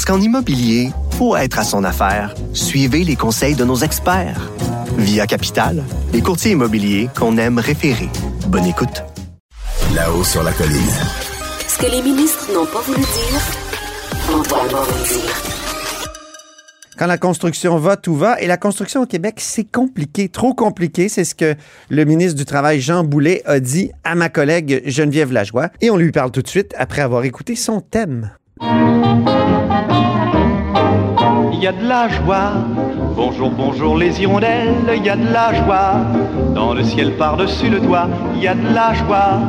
Parce qu'en immobilier, pour être à son affaire, suivez les conseils de nos experts. Via Capital, les courtiers immobiliers qu'on aime référer. Bonne écoute. Là-haut sur la colline. Ce que les ministres n'ont pas voulu dire, Antoine va vous dire. Quand la construction va, tout va. Et la construction au Québec, c'est compliqué, trop compliqué. C'est ce que le ministre du Travail, Jean Boulet, a dit à ma collègue Geneviève Lajoie. Et on lui parle tout de suite après avoir écouté son thème. Il y a de la joie. Bonjour, bonjour les hirondelles, il y a de la joie. Dans le ciel par-dessus le toit, il y a de la joie.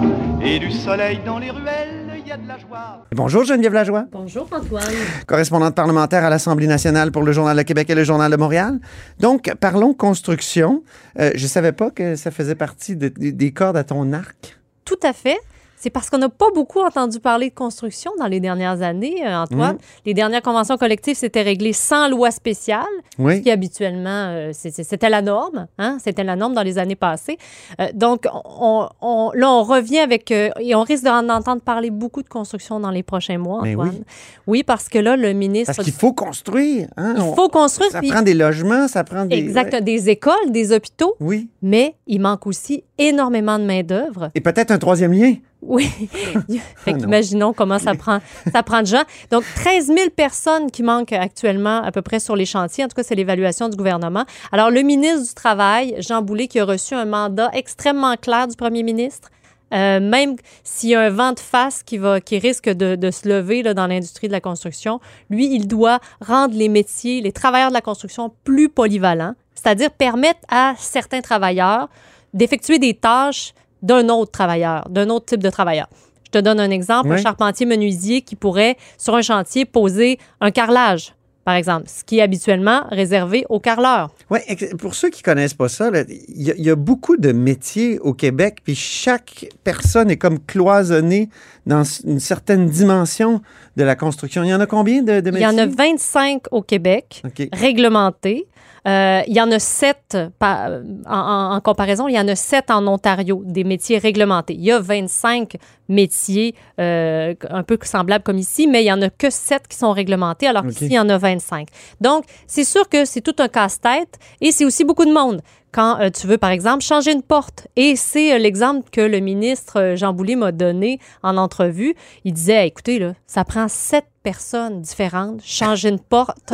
Et du soleil dans les ruelles, il y a de la joie. Bonjour Geneviève Lajoie, Bonjour Antoine. correspondante parlementaire à l'Assemblée nationale pour le Journal de Québec et le Journal de Montréal. Donc, parlons construction. Euh, je savais pas que ça faisait partie de- de- des cordes à ton arc. Tout à fait. C'est parce qu'on n'a pas beaucoup entendu parler de construction dans les dernières années, euh, Antoine. Les dernières conventions collectives s'étaient réglées sans loi spéciale, ce Oui. qui habituellement, euh, c'était la norme. Hein? C'était la norme dans les années passées. Euh, donc, on, on- là, on revient avec... euh, et on risque d'en entendre parler beaucoup de construction dans les prochains mois, Mais Antoine. oui. Oui, parce que là, le ministre... Parce qu'il faut construire. hein. Il faut construire. Ça puis- prend des logements, ça prend des... Exact, ouais. des écoles, des hôpitaux, Oui. mais il manque aussi énormément de main-d'œuvre. Et peut-être un troisième lien. Oui. fait qu'imaginons comment ça prend, ça prend de gens. Donc, 13 000 personnes qui manquent actuellement à peu près sur les chantiers. En tout cas, c'est l'évaluation du gouvernement. Alors, le ministre du Travail, Jean Boulet, qui a reçu un mandat extrêmement clair du premier ministre, euh, même s'il y a un vent de face qui, va, qui risque de, de se lever là, dans l'industrie de la construction, lui, il doit rendre les métiers, les travailleurs de la construction plus polyvalents, c'est-à-dire permettre à certains travailleurs d'effectuer des tâches d'un autre travailleur, d'un autre type de travailleur. Je te donne un exemple, un Oui. charpentier menuisier qui pourrait, sur un chantier, poser un carrelage, par exemple, ce qui est habituellement réservé aux carreleurs. Ex- pour ceux qui connaissent pas ça, il y, a- il y a beaucoup de métiers au Québec, puis chaque personne est comme cloisonnée dans une certaine dimension de la construction. Il y en a combien de, de Il métiers? y en a 25 au Québec, réglementés. Euh, il y en a sept, en, comparaison, il y en a sept en Ontario, des métiers réglementés. Il y a 25 métiers euh, un peu semblables comme ici, mais il n'y en a que sept qui sont réglementés, alors qu'ici, il y en a 25. Donc, c'est sûr que c'est tout un casse-tête et c'est aussi beaucoup de monde. Quand euh, tu veux, par exemple, changer une porte. Et c'est euh, l'exemple que le ministre euh, Jean Boulet m'a donné en entrevue. Il disait, écoutez, là, ça prend sept personnes différentes, changer une porte,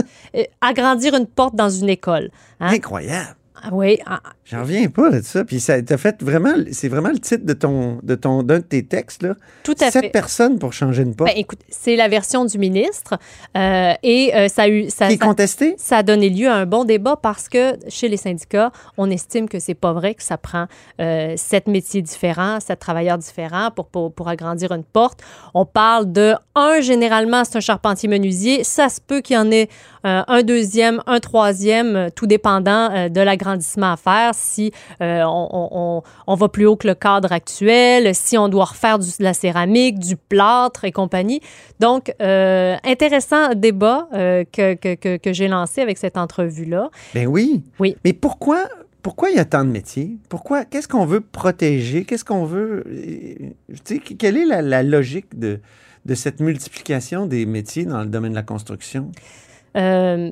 agrandir une porte dans une école. Hein? Incroyable. Ah Oui, ah, J'en reviens pas de ça. Puis ça t'a fait vraiment, c'est vraiment le titre de ton, de ton, d'un de tes textes là. tout à Sept fait. personnes pour changer une porte. Ben, écoute, c'est la version du ministre euh, et euh, ça a eu ça, qui ça- contesté? ça a donné lieu à un bon débat parce que chez les syndicats, on estime que c'est pas vrai que ça prend euh, sept métiers différents, sept travailleurs différents pour, pour, pour agrandir une porte. On parle de un, généralement, c'est un charpentier menuisier. Ça se peut qu'il y en ait un deuxième, un troisième, tout dépendant de à faire. Si euh, on, on- on- on va plus haut que le cadre actuel, si on doit refaire du- de la céramique, du plâtre et compagnie. Donc, euh, intéressant débat euh, que, que, que, que j'ai lancé avec cette entrevue-là. Ben oui. Oui. Mais pourquoi, pourquoi il y a tant de métiers? Pourquoi? Qu'est-ce qu'on veut protéger? Qu'est-ce qu'on veut. Tu sais, quelle est la, la logique de, de cette multiplication des métiers dans le domaine de la construction? Euh,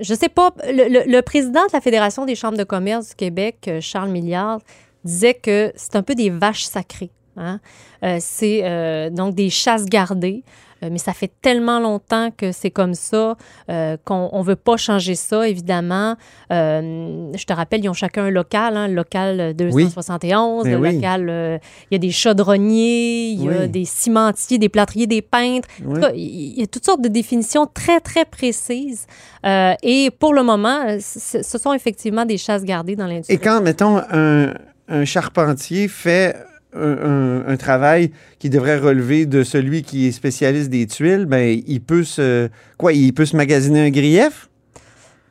je sais pas, le, président de la Fédération des chambres de commerce du Québec, euh, Charles Milliard, disait que c'est un peu des vaches sacrées. hein. Euh, c'est donc des chasses gardées. Euh, mais ça fait tellement longtemps que c'est comme ça euh, qu'on ne veut pas changer ça, évidemment. Euh, je te rappelle, ils ont chacun un local, hein, le local 271, Mais le oui. local, il y a des chaudronniers, il y a Oui. des cimentiers, des plâtriers, des peintres. Oui. il y a toutes sortes de définitions très, très précises. Et pour le moment, ce sont effectivement des chasses gardées dans l'industrie. Et quand, mettons, un, un charpentier fait un, travail qui devrait relever de celui qui est spécialiste des tuiles, ben, il peut se, quoi, il peut se magasiner un grief?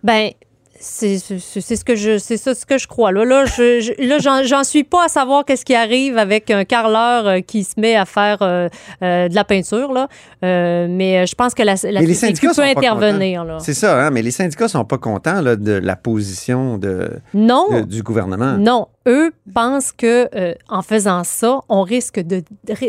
Ben, c'est ce que je c'est ça ce que je crois. Là là je, je- là j'en- suis pas à savoir qu'est-ce qui arrive avec un carreleur euh, qui se met à faire euh, euh, de la peinture là. Euh, mais je pense que la, la Mais les syndicats peut intervenir C'est ça, hein, mais les syndicats sont pas contents là, de la position de, non. de- du gouvernement. Non, eux pensent que euh, en faisant ça, on risque de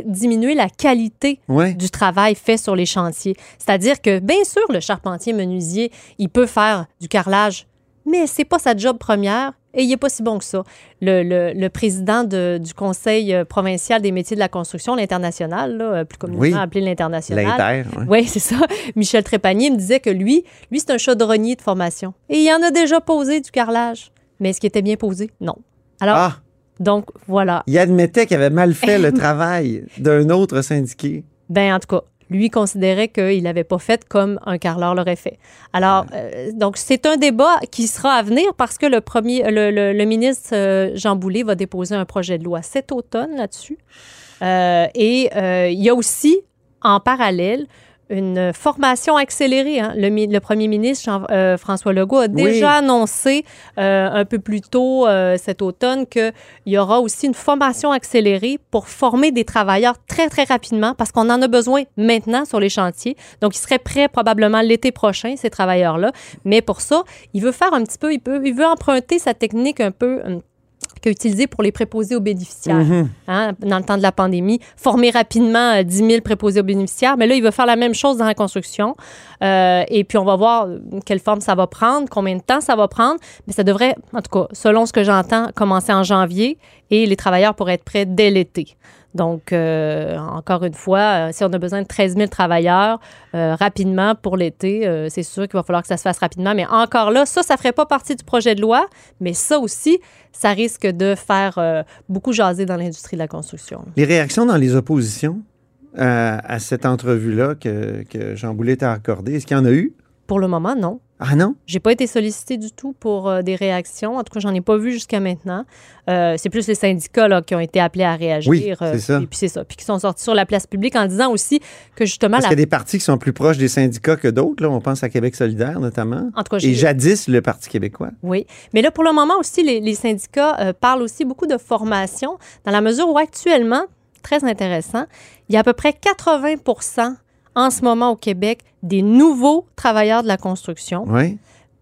diminuer la qualité Ouais. du travail fait sur les chantiers. C'est-à-dire que bien sûr, le charpentier menuisier, il peut faire du carrelage, mais c'est pas sa job première. Et il n'est pas si bon que ça. Le, le- le président de- du Conseil euh, provincial des métiers de la construction, l'international, là, euh, plus communément Oui. appelé l'international, ouais. oui, c'est ça. Michel Trépanier me disait que lui, lui, c'est un chaudronnier de formation. Et il en a déjà posé du carrelage. Mais est-ce qu'il était bien posé? Non. Alors, Ah, donc, voilà. il admettait qu'il avait mal fait le travail d'un autre syndiqué. Ben, en tout cas, lui considérait qu'il n'avait pas fait comme un carreleur l'aurait fait. Alors, euh, donc, c'est un débat qui sera à venir parce que le premier, le, le- le ministre euh, Jean Boulet va déposer un projet de loi cet automne là-dessus. Euh, et il y a aussi, en parallèle, une formation accélérée. hein. Le, le premier ministre Jean- euh, François Legault a déjà annoncé euh, un peu plus tôt euh, cet automne qu'il y aura aussi une formation accélérée pour former des travailleurs très, très rapidement parce qu'on en a besoin maintenant sur les chantiers. Donc, ils seraient prêts probablement l'été prochain, ces travailleurs-là. Mais pour ça, il veut faire un petit peu, il, peut, il veut emprunter sa technique un peu... hum, qu'a utilisée pour les préposés aux bénéficiaires Mhm. hein, dans le temps de la pandémie, former rapidement euh, 10 000 préposés aux bénéficiaires. Mais là, il veut faire la même chose dans la construction. Euh, et puis, on va voir euh, quelle forme ça va prendre, combien de temps ça va prendre. Mais ça devrait, en tout cas, selon ce que j'entends, commencer en janvier et les travailleurs pourraient être prêts dès l'été. Donc, euh, encore une fois, euh, si on a besoin de 13 000 travailleurs euh, rapidement pour l'été, c'est sûr qu'il va falloir que ça se fasse rapidement. Mais encore là, ça, ça ne ferait pas partie du projet de loi, mais ça aussi, ça risque de faire beaucoup jaser dans l'industrie de la construction. Les réactions dans les oppositions à cette entrevue-là que, que Jean Boulet t'a accordée, est-ce qu'il y en a eu? Pour le moment, non. Ah non? J'ai pas été sollicitée du tout pour euh, des réactions. En tout cas, j'en ai pas vu jusqu'à maintenant. Euh, c'est plus les syndicats là, qui ont été appelés à réagir. Oui, euh, c'est ça. Et puis c'est ça. Puis qui sont sortis sur la place publique en disant aussi que justement, Parce la... qu'il y a des partis qui sont plus proches des syndicats que d'autres. Là. On pense à Québec solidaire, notamment. en tout cas, Et j'ai- jadis, le Parti québécois. Oui. Mais là, pour le moment aussi, les, les syndicats euh, parlent aussi beaucoup de formation, dans la mesure où actuellement, très intéressant, il y a à peu près 80 en ce moment au Québec des nouveaux travailleurs de la construction, Oui.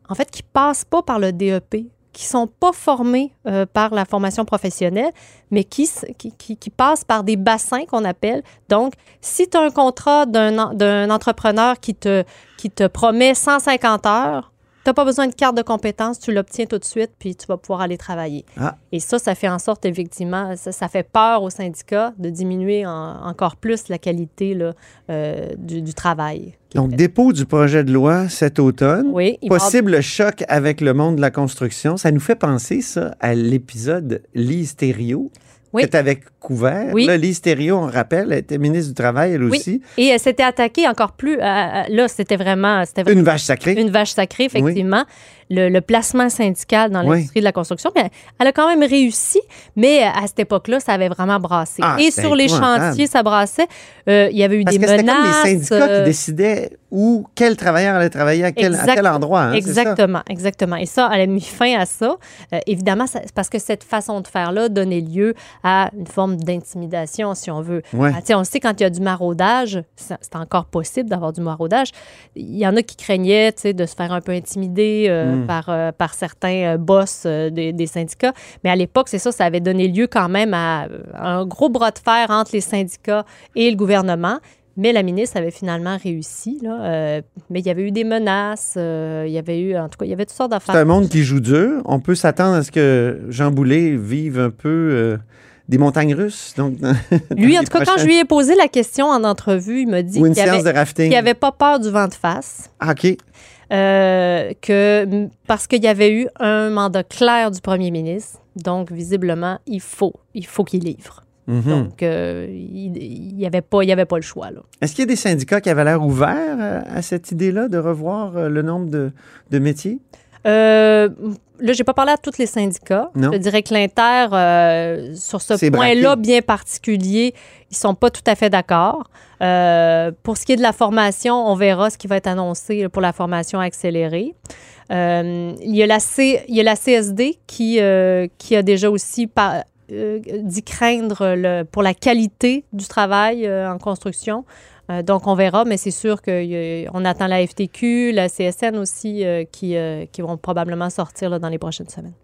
en fait, qui passent pas par le DEP, qui sont pas formés euh, par la formation professionnelle, mais qui, qui, qui- qui passent par des bassins qu'on appelle. Donc, si tu as un contrat d'un entrepreneur qui te, qui te promet 150 heures, tu n'as pas besoin de carte de compétence, tu l'obtiens tout de suite, puis tu vas pouvoir aller travailler. Ah. Et ça, ça fait en sorte, effectivement, ça, ça fait peur aux syndicats de diminuer en- encore plus la qualité là, euh, du, du travail. Donc, fait. dépôt du projet de loi cet automne. oui, Possible choc avec le monde de la construction. Ça nous fait penser, ça, à l'épisode Lise Thériault Oui. que tu avais couvert. Oui. Là, Lise Thériault, on rappelle, elle était ministre du Travail, elle Oui. aussi. Et elle s'était attaquée encore plus. à- à- là, c'était vraiment, c'était Une vache sacrée. une vache sacrée, effectivement. Le, le placement syndical dans l'industrie de la construction. Mais elle a quand même réussi, mais à cette époque-là, ça avait vraiment brassé. Ah, Et sur les chantiers, ça brassait. Euh, il y avait eu Parce des que c'était comme menaces. les syndicats euh, qui décidaient où, quel travailleur allait travailler à quel, à Exact- quel endroit. hein, ça? Exactement, exactement. Et ça, elle a mis fin à ça. Euh, évidemment, ça- parce que cette façon de faire-là donnait lieu à une forme d'intimidation, si on veut. Ouais. Ah, on sait quand il y a du maraudage, c'est encore possible d'avoir du maraudage. Il y en a qui craignaient de se faire un peu intimider euh, Mm. par, euh, par certains boss des, des syndicats. Mais à l'époque, c'est ça, ça avait donné lieu quand même à un gros bras de fer entre les syndicats et le gouvernement. Mais la ministre avait finalement réussi. Là, euh, mais il y avait eu des menaces, euh, il y avait eu, en tout cas, il y avait toutes sortes C'est d'affaires. un monde qui joue dur. On peut s'attendre à ce que Jean Boulet vive un peu euh, des montagnes russes. Donc, Lui, en tout cas, quand je lui ai posé la question en entrevue, il m'a dit qu'il séance avait, de rafting. qu'il avait pas peur du vent de face. Ah, OK. Que, parce qu'il y avait eu un mandat clair du premier ministre. Donc, visiblement, il faut, il faut qu'il livre. Mhm. Donc, euh, il n'y avait, pas- il y avait pas le choix. Là. Est-ce qu'il y a des syndicats qui avaient l'air ouverts euh, à cette idée-là de revoir euh, le nombre de, de métiers? Euh, là, j'ai pas parlé à tous les syndicats. Non. Je dirais que l'Inter, euh, sur ce point-là bien particulier, ils sont pas tout à fait d'accord. Euh, pour ce qui est de la formation, on verra ce qui va être annoncé là, pour la formation accélérée. Il, y a la C, il y a la CSD qui, qui a déjà aussi par- euh, dit craindre pour la qualité du travail euh, en construction. Euh, donc, on verra, mais c'est sûr qu'on attend la FTQ, la CSN aussi, qui, vont probablement sortir dans les prochaines semaines.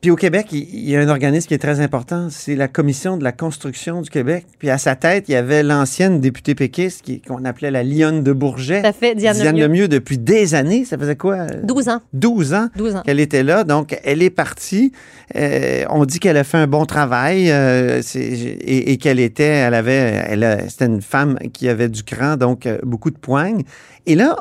Puis au Québec, il y a un organisme qui est très important, c'est la Commission de la construction du Québec. Puis à sa tête, il y avait l'ancienne députée péquiste qui- qu'on appelait la Lionne de Bourget. Ça fait Diane, Diane Lemieux. Lemieux, depuis des années, ça faisait quoi? euh, 12 ans. 12 ans 12 ans. qu'elle était là. Donc, elle est partie. Euh, on dit qu'elle a fait un bon travail euh, et, et qu'elle était, elle avait, elle a- c'était une femme qui avait du cran, donc euh, beaucoup de poignes. Et là,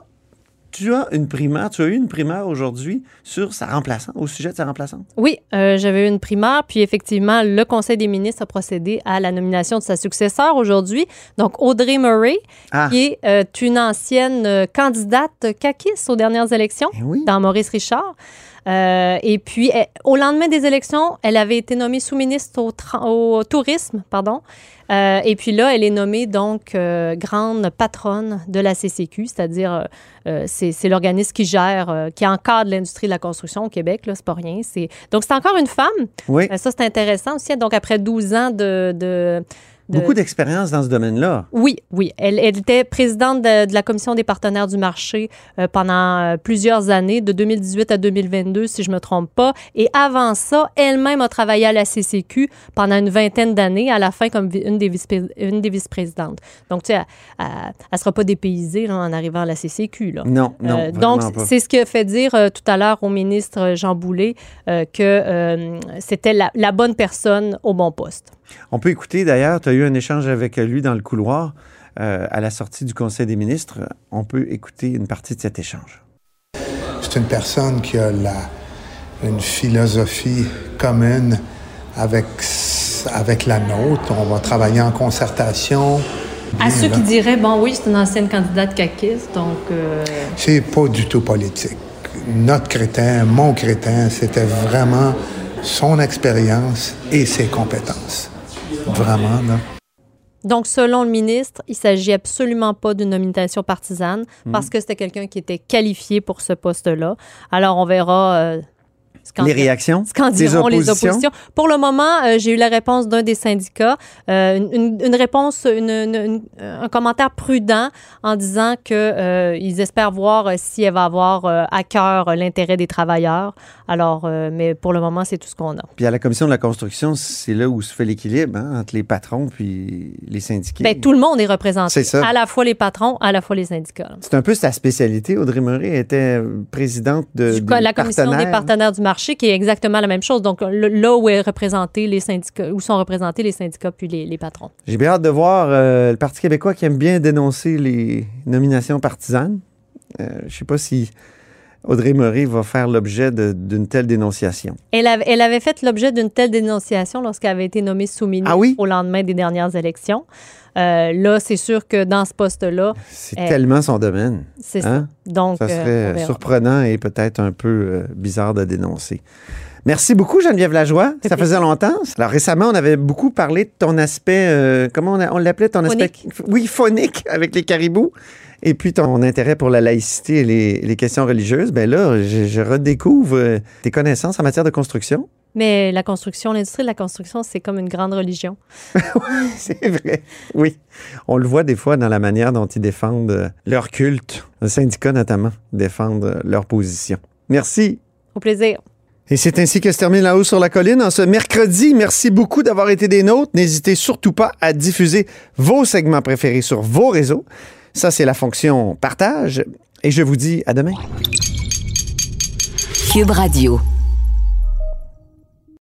tu as une primaire, tu as eu une primaire aujourd'hui sur sa remplaçante, au sujet de sa remplaçante? Oui, euh, j'avais eu une primaire, puis effectivement, le Conseil des ministres a procédé à la nomination de sa successeur aujourd'hui. Donc, Audrey Murray, Ah. qui est euh, une ancienne euh, candidate caquiste aux dernières élections Eh oui. dans Maurice Richard. Euh, et puis, elle- au lendemain des élections, elle avait été nommée sous-ministre au, tourisme, pardon. Euh, et puis là, elle est nommée donc euh, grande patronne de la CCQ, c'est-à-dire c'est l'organisme qui gère, qui encadre l'industrie de la construction au Québec. Là, c'est pas rien. Donc c'est encore une femme. Oui. Ça c'est intéressant aussi. Donc après 12 ans de, de de- Beaucoup d'expérience dans ce domaine-là. oui, oui. Elle, elle était présidente de, de la commission des partenaires du marché euh, pendant euh, plusieurs années, de 2018 à 2022, si je me trompe pas. Et avant ça, elle-même a travaillé à la CCQ pendant une vingtaine d'années, à la fin comme une des, vice une des vice-présidentes. Donc, tu sais, elle ne sera pas dépaysée là, en arrivant à la CCQ. Là. Non, non. Euh, donc, c'est ce qui a fait dire euh, tout à l'heure au ministre Jean Boulet que c'était la, la bonne personne au bon poste. On peut écouter d'ailleurs, tu as eu un échange avec lui dans le couloir euh, à la sortie du Conseil des ministres. On peut écouter une partie de cet échange. C'est une personne qui a la, une philosophie commune avec, avec la nôtre. On va travailler en concertation. À ceux là. qui diraient, bon, oui, c'est une ancienne candidate caquiste, donc. euh, C'est pas du tout politique. Notre crétin, mon crétin, c'était vraiment son expérience et ses compétences. Vraiment, là. Donc, selon le ministre, il s'agit absolument pas d'une nomination partisane Hmm. parce que c'était quelqu'un qui était qualifié pour ce poste-là. Alors, on verra. euh, Les réactions? qu'en des diront les oppositions? oppositions. Pour le moment, euh, j'ai eu la réponse d'un des syndicats, euh, une, réponse, une- une- une- un commentaire prudent en disant que euh, espèrent voir euh, si elle va avoir euh, à cœur euh, l'intérêt des travailleurs. Alors, euh, mais pour le moment, c'est tout ce qu'on a. Puis à la commission de la construction, c'est là où se fait l'équilibre hein, entre les patrons puis les syndiqués. Ben, tout le monde est représenté. C'est ça. À la fois les patrons, à la fois les syndicats. C'est un peu sa spécialité. Audrey Murray était présidente de Du- la commission des partenaires du marché, qui est exactement la même chose. Donc, le- là où est représenté les syndicats, où sont représentés les syndicats puis les, les patrons. J'ai bien hâte de voir euh, le Parti québécois qui aime bien dénoncer les nominations partisanes. Euh, je ne sais pas si Audrey Murray va faire l'objet d'une telle dénonciation. Elle, avait- elle avait fait l'objet d'une telle dénonciation lorsqu'elle avait été nommée sous-ministre Ah oui? au lendemain des dernières élections. Euh, là, c'est sûr que dans ce poste-là, C'est Eh, tellement son domaine. c'est Hein? ça. Donc, Ça euh, serait surprenant et peut-être un peu euh, bizarre de dénoncer. Merci beaucoup, Geneviève Lajoie. Ça faisait longtemps. Alors, récemment, on avait beaucoup parlé de ton aspect, euh, comment on l'appelait, ton aspect... Oui, phonique, avec les caribous. Et puis, ton intérêt pour la laïcité et les, les questions religieuses. Ben là, je, je redécouvre euh, tes connaissances en matière de construction. Mais la construction, l'industrie de la construction, c'est comme une grande religion. C'est vrai. Oui. On le voit des fois dans la manière dont ils défendent euh, leur culte. Le syndicat, notamment, défendent euh, leur position. Merci. Au plaisir. Et c'est ainsi que se termine La Haut sur la Colline en ce mercredi. Merci beaucoup d'avoir été des nôtres. N'hésitez surtout pas à diffuser vos segments préférés sur vos réseaux. Ça, c'est la fonction partage. Et je vous dis à demain. Cube Radio.